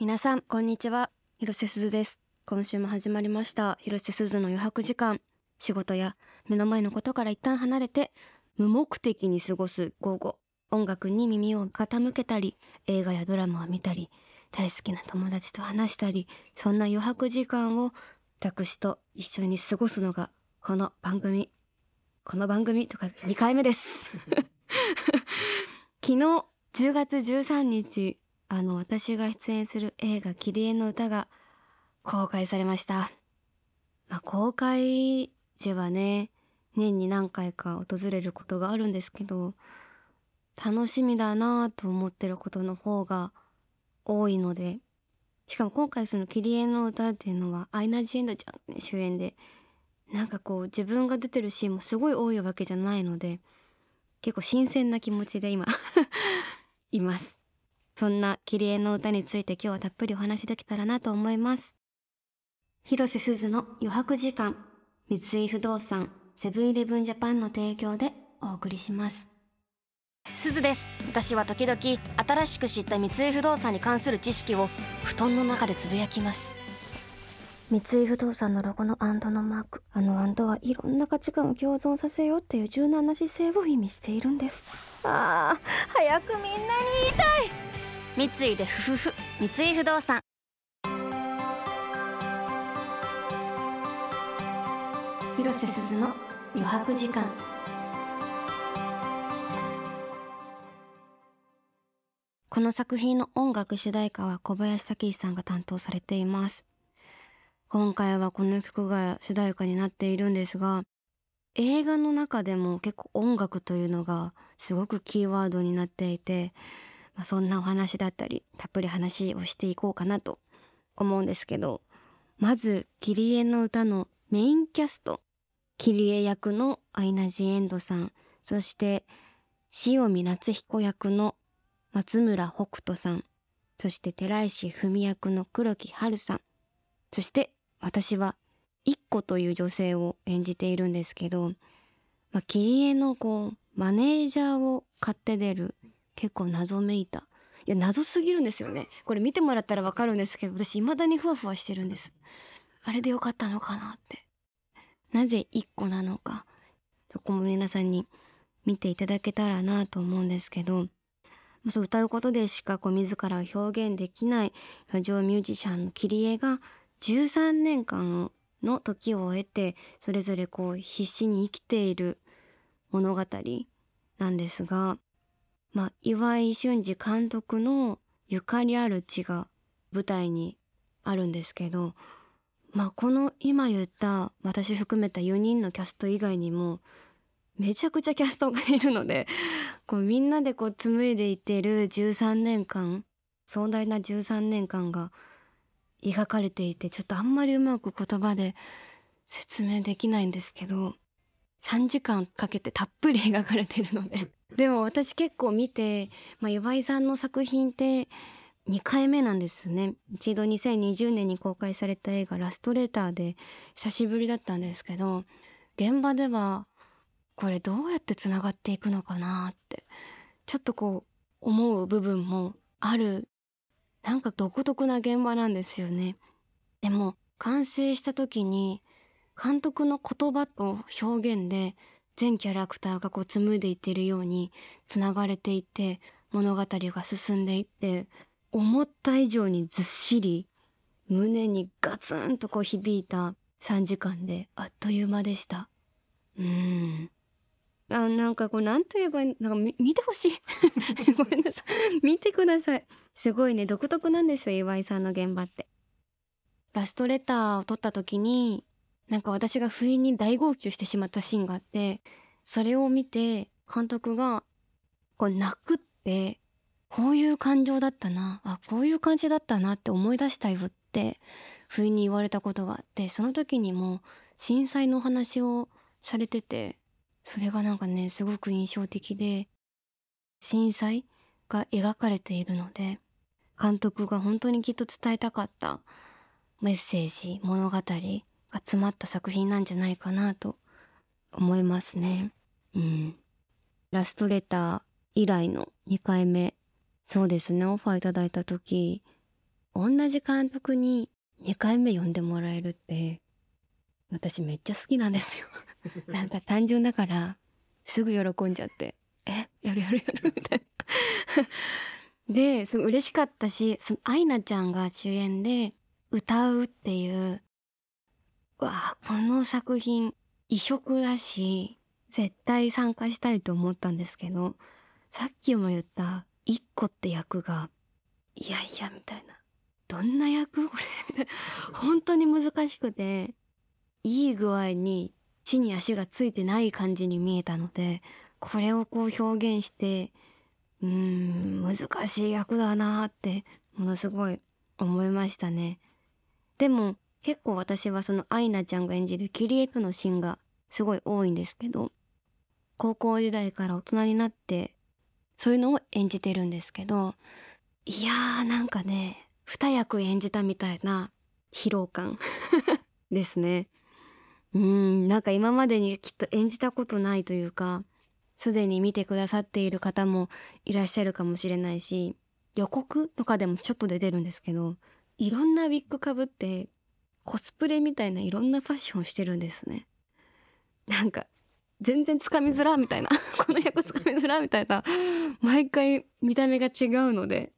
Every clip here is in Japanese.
皆さんこんにちは。広瀬すずです。今週も始まりました。広瀬すずの余白時間。仕事や目の前のことから一旦離れて無目的に過ごす午後。音楽に耳を傾けたり映画やドラマを見たり大好きな友達と話したりそんな余白時間を私と一緒に過ごすのがこの番組。この番組とか2回目です。昨日10月13日あの私が出演する映画「キリエの歌」が公開されました、まあ、公開時はね年に何回か訪れることがあるんですけど楽しみだなと思ってることの方が多いのでしかも今回その「キリエの歌」っていうのはアイナ・ジ・エンドちゃん、ね、主演でなんかこう自分が出てるシーンもすごい多いわけじゃないので結構新鮮な気持ちで今 います。そんなキリエの歌について今日はたっぷりお話できたらなと思います。広瀬すずの余白時間三井不動産セブンイレブンジャパンの提供でお送りします。すずです。私は時々新しく知った三井不動産に関する知識を布団の中でつぶやきます。三井不動産のロゴのアンドのマークあのアンドはいろんな価値観を共存させようっていう柔軟な姿勢を意味しているんです。ああ早くみんなに言いたい三井でふふふ三井不動産。広瀬すずの余白時間。この作品の音楽主題歌は小林武史さんが担当されています。今回はこの曲が主題歌になっているんですが映画の中でも結構音楽というのがすごくキーワードになっていて、まあ、そんなお話だったりたっぷり話をしていこうかなと思うんですけどまず「キリエの歌」のメインキャストキリエ役のアイナ・ジ・エンドさんそして塩見夏彦役の松村北斗さんそして寺石文役の黒木春さんそして私は一子という女性を演じているんですけど、まあ、キリエのこうマネージャーを買って出る結構謎めいた。いや謎すぎるんですよね。これ見てもらったらわかるんですけど私未だにふわふわしてるんです。あれでよかったのかなって。なぜ一個なのか。そこも皆さんに見ていただけたらなと思うんですけど。そう歌うことでしかこう自らを表現できないラジオミュージシャンのキリエが13年間の時を経てそれぞれこう必死に生きている物語なんですが、まあ、岩井俊二監督のゆかりある地が舞台にあるんですけど、まあ、この今言った私含めた4人のキャスト以外にもめちゃくちゃキャストがいるのでこうみんなでこう紡いでいってる13年間壮大な13年間が描かれていてちょっとあんまりうまく言葉で説明できないんですけど3時間かけてたっぷり描かれてるので。でも私結構見て、まあ、岩井さんの作品って2回目なんですね。一度2020年に公開された映画「ラストレター」で久しぶりだったんですけど現場ではこれどうやってつながっていくのかなってちょっとこう思う部分もある。なんか独特な現場なんですよね。でも完成した時に監督の言葉と表現で全キャラクターがこう紡いでいっているようにつながれていて物語が進んでいって思った以上にずっしり胸にガツンとこう響いた3時間であっという間でした。うん。あなんかこう何と言えばなんか見見てほしい。ごめんなさい。見てください。すごいね。独特なんですよ岩井さんの現場って。ラストレターを撮った時になんか私が不意に大号泣してしまったシーンがあってそれを見て監督がこう泣くってこういう感情だったなあこういう感じだったなって思い出したよって不意に言われたことがあってその時にも震災のお話をされててそれがなんかねすごく印象的で震災が描かれているので監督が本当にきっと伝えたかったメッセージ物語詰まった作品なんじゃないかなと思いますね。うん、ラストレター以来の2回目。そうですね。オファーいただいた時同じ監督に2回目呼んでもらえるって私めっちゃ好きなんですよ。なんか単純だからすぐ喜んじゃってえ？やるやるやる。みたいな。ですごい嬉しかったしそのアイナちゃんが主演で歌うっていうわあこの作品異色だし絶対参加したいと思ったんですけどさっきも言った一個って役がいやいやみたいな。どんな役これ？本当に難しくていい具合に地に足がついてない感じに見えたのでこれをこう表現してうーん難しい役だなってものすごい思いましたね。でも結構私はそのアイナちゃんが演じるキリエとのシーンがすごい多いんですけど高校時代から大人になってそういうのを演じてるんですけどいやーなんかね二役演じたみたいな疲労感 ですね。うんなんか今までにきっと演じたことないというかすでに見てくださっている方もいらっしゃるかもしれないし予告とかでもちょっと出てるんですけどいろんなウィッグかぶってコスプレみたいないろんなファッションしてるんですね。なんか全然つかみづらみたいな この役つかみづらみたいな毎回見た目が違うので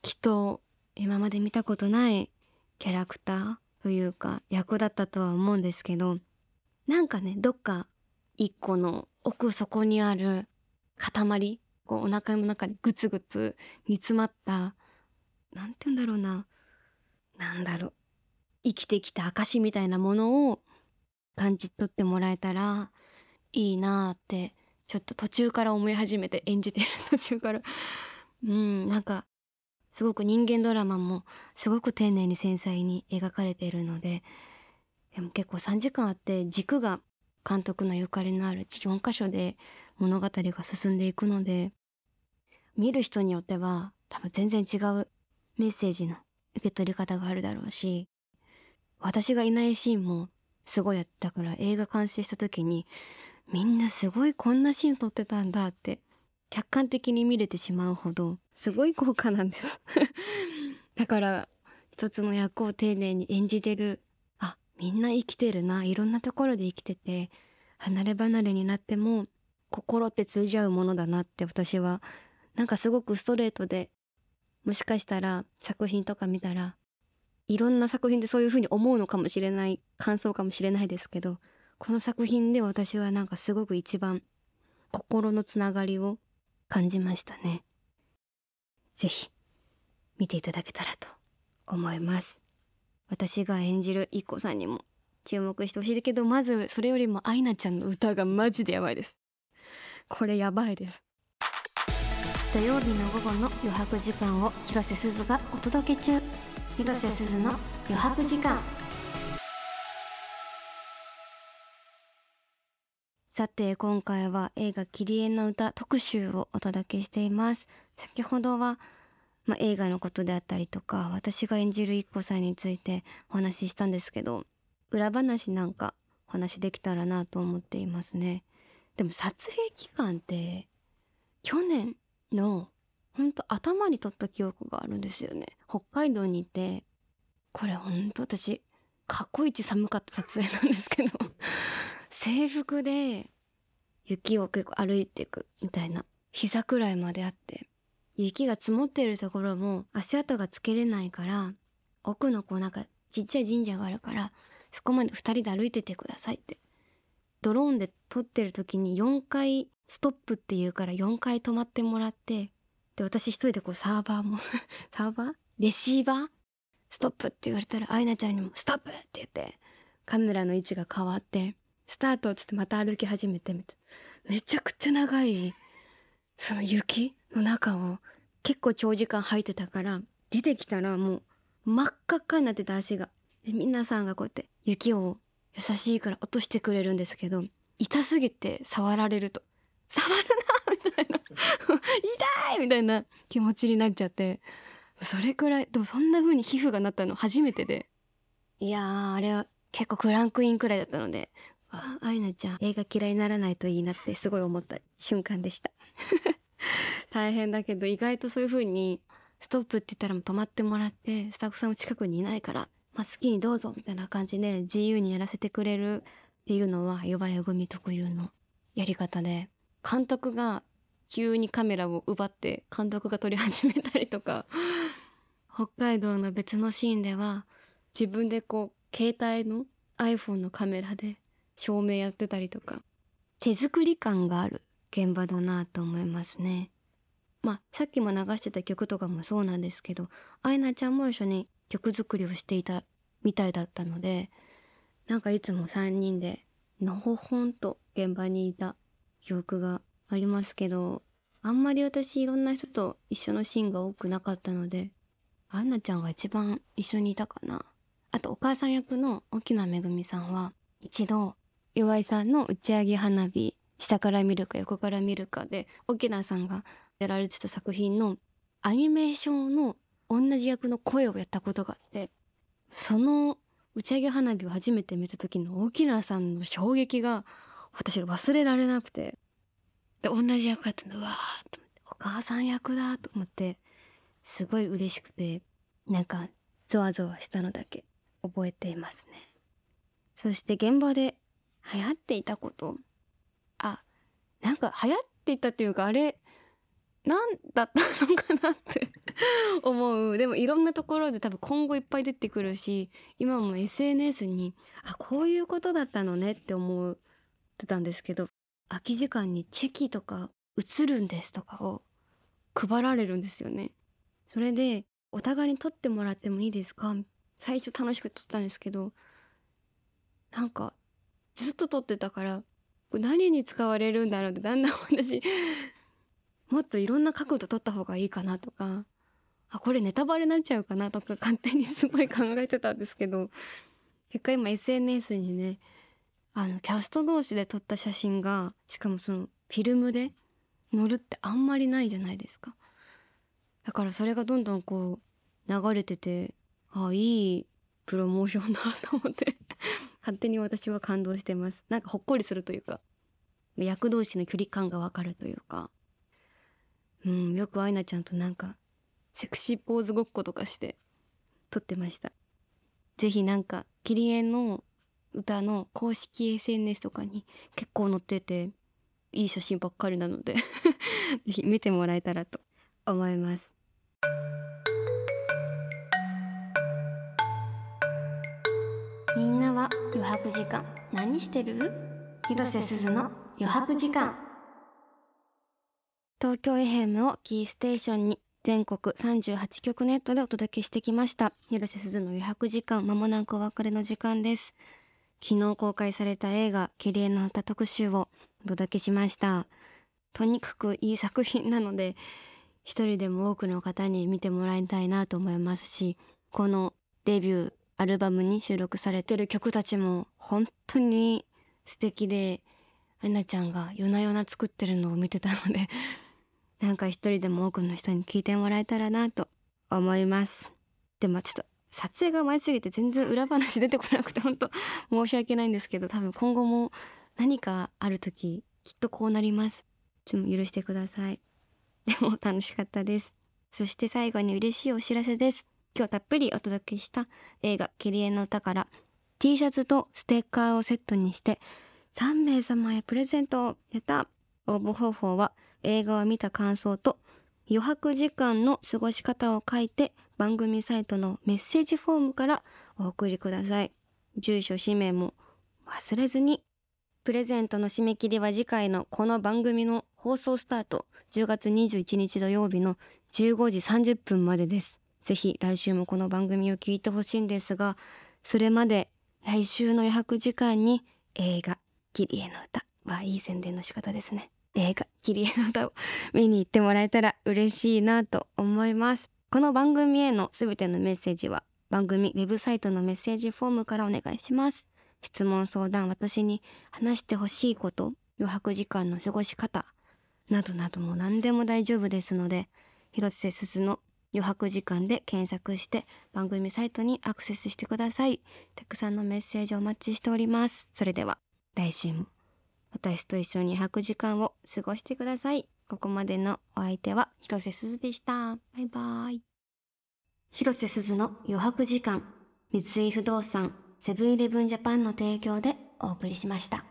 きっと今まで見たことないキャラクターというか役だったとは思うんですけどなんかねどっか一個の奥底にある塊こうお腹の中にグツグツ煮詰まったなんて言うんだろうな。なんだろう。生きてきた証みたいなものを感じ取ってもらえたらいいなってちょっと途中から思い始めて演じてる途中から。うんなんかすごく人間ドラマもすごく丁寧に繊細に描かれているのででも結構3時間あって軸が監督のゆかりのある4箇所で物語が進んでいくので見る人によっては多分全然違うメッセージの受け取り方があるだろうし私がいないシーンもすごいやったから映画完成した時にみんなすごいこんなシーン撮ってたんだって客観的に見れてしまうほどすごい豪華なんです。だから一つの役を丁寧に演じてるあみんな生きてるないろんなところで生きてて離れ離れになっても心って通じ合うものだなって私はなんかすごくストレートでもしかしたら作品とか見たらいろんな作品でそういう風に思うのかもしれない感想かもしれないですけどこの作品で私はなんかすごく一番心のつながりを感じましたね。ぜひ見ていただけたらと思います。私が演じるいっこさんにも注目してほしいけどまずそれよりもアイナちゃんの歌がマジでやばいです。これやばいです。土曜日の午後の余白時間を広瀬すずがお届け中広瀬すずの余白時間。さて今回は映画「キリエの歌」特集をお届けしています。先ほどは、まあ、映画のことであったりとか私が演じる IKKO さんについてお話ししたんですけど裏話なんかお話できたらなと思っていますね。でも撮影期間って去年のほんと頭に撮った記憶があるんですよね。北海道にいてこれほんと私過去一寒かった撮影なんですけど 制服で雪を結構歩いていくみたいな膝くらいまであって雪が積もっているところも足跡がつけれないから奥のこうなんかちっちゃい神社があるからそこまで2人で歩いててくださいってドローンで撮ってる時に4回ストップって言うから4回止まってもらってで私一人でこうサーバーも サーバー？レシーバー？ストップって言われたらアイナちゃんにもストップって言ってカメラの位置が変わってスタートっつってまた歩き始めてめちゃくちゃ長いその雪の中を結構長時間履いてたから出てきたらもう真っ赤っかになってた足がで皆さんがこうやって雪を優しいから落としてくれるんですけど痛すぎて触られると「触るな!」みたいな「痛い!」みたいな気持ちになっちゃってそれくらいでもそんな風に皮膚がなったの初めてでいやーあれは結構クランクインくらいだったのであアイナちゃん映画嫌いにならないといいなってすごい思った瞬間でした 大変だけど意外とそういう風にストップって言ったら止まってもらってスタッフさんも近くにいないから、まあ、好きにどうぞみたいな感じで自由にやらせてくれるっていうのは弱い組特有のやり方で監督が急にカメラを奪って監督が撮り始めたりとか。北海道の別のシーンでは自分でこう携帯の iPhone のカメラで照明やってたりとか。手作り感がある。現場だなと思いますね。まあさっきも流してた曲とかもそうなんですけどアイナちゃんも一緒に曲作りをしていたみたいだったのでなんかいつも3人でのほほんと現場にいた記憶がありますけどあんまり私いろんな人と一緒のシーンが多くなかったのでアンナちゃんが一番一緒にいたかな。あとお母さん役の沖縄めぐみさんは一度岩井さんの打ち上げ花火下から見るか横から見るかで沖縄さんがやられてた作品のアニメーションの同じ役の声をやったことがあってその打ち上げ花火を初めて見た時の沖縄さんの衝撃が私忘れられなくて。で同じ役やったの。うわーと思って。お母さん役だと思ってすごい嬉しくてなんかゾワゾワしたのだけ覚えていますね。そして現場で流行っていたこと。あなんか流行っていたっていうかあれ何だったのかなって 思う。でもいろんなところで多分今後いっぱい出てくるし今も SNS にあこういうことだったのねって思ってたんですけど空き時間にチェキとか映るんですとかを配られるんですよね。それでお互いに撮ってもらってもいいですか？最初楽しく撮ったんですけどなんかずっと撮ってたから何に使われるんだろうってだんだん私もっといろんな角度撮った方がいいかなとかあこれネタバレになっちゃうかなとか勝手にすごい考えてたんですけど結果今 SNS にねあのキャスト同士で撮った写真がしかもそのフィルムで載るってあんまりないじゃないですか。だからそれがどんどんこう流れててあいいプロモーションだと思って勝手に私は感動してます。なんかほっこりするというか役同士の距離感がわかるというか。うんよくアイナちゃんとなんかセクシーポーズごっことかして撮ってました。ぜひなんかキリエの歌の公式 SNS とかに結構載ってていい写真ばっかりなので ぜひ見てもらえたらと思います。みんなは余白時間何してる？広瀬すずの余白時間。東京 FM をキーステーションに全国38局ネットでお届けしてきました。広瀬すずの余白時間まもなくお別れの時間です。昨日公開された映画キリエの歌特集をお届けしました。とにかくいい作品なので一人でも多くの方に見てもらいたいなと思いますしこのデビューアルバムに収録されてる曲たちも本当に素敵でアナちゃんが夜な夜な作ってるのを見てたので なんか一人でも多くの人に聞いてもらえたらなと思います。でもちょっと撮影が前すぎて全然裏話出てこなくて本当 申し訳ないんですけど多分今後も何かある時きっとこうなります。ちょっと許してください。でも楽しかったです。そして最後に嬉しいお知らせです。今日たっぷりお届けした映画「キリエの歌」から T シャツとステッカーをセットにして3名様へプレゼントをやった。応募方法は映画を見た感想と余白時間の過ごし方を書いて番組サイトのメッセージフォームからお送りください。住所氏名も忘れずに。プレゼントの締め切りは次回のこの番組の放送スタート。10月21日土曜日の15時30分までです。ぜひ来週もこの番組を聞いてほしいんですがそれまで来週の余白時間に映画「キリエの歌」はいい宣伝の仕方ですね。映画「キリエの歌」を見に行ってもらえたら嬉しいなと思います。この番組へのすべてのメッセージは番組ウェブサイトのメッセージフォームからお願いします。質問相談私に話してほしいこと余白時間の過ごし方などなども何でも大丈夫ですので広瀬すずの余白時間で検索して番組サイトにアクセスしてください。たくさんのメッセージお待ちしております。それでは来週も私と一緒に100時間を過ごしてください。ここまでのお相手は広瀬すずでしたバイバイ広瀬すずの余白時間三井不動産セブンイレブンジャパンの提供でお送りしました。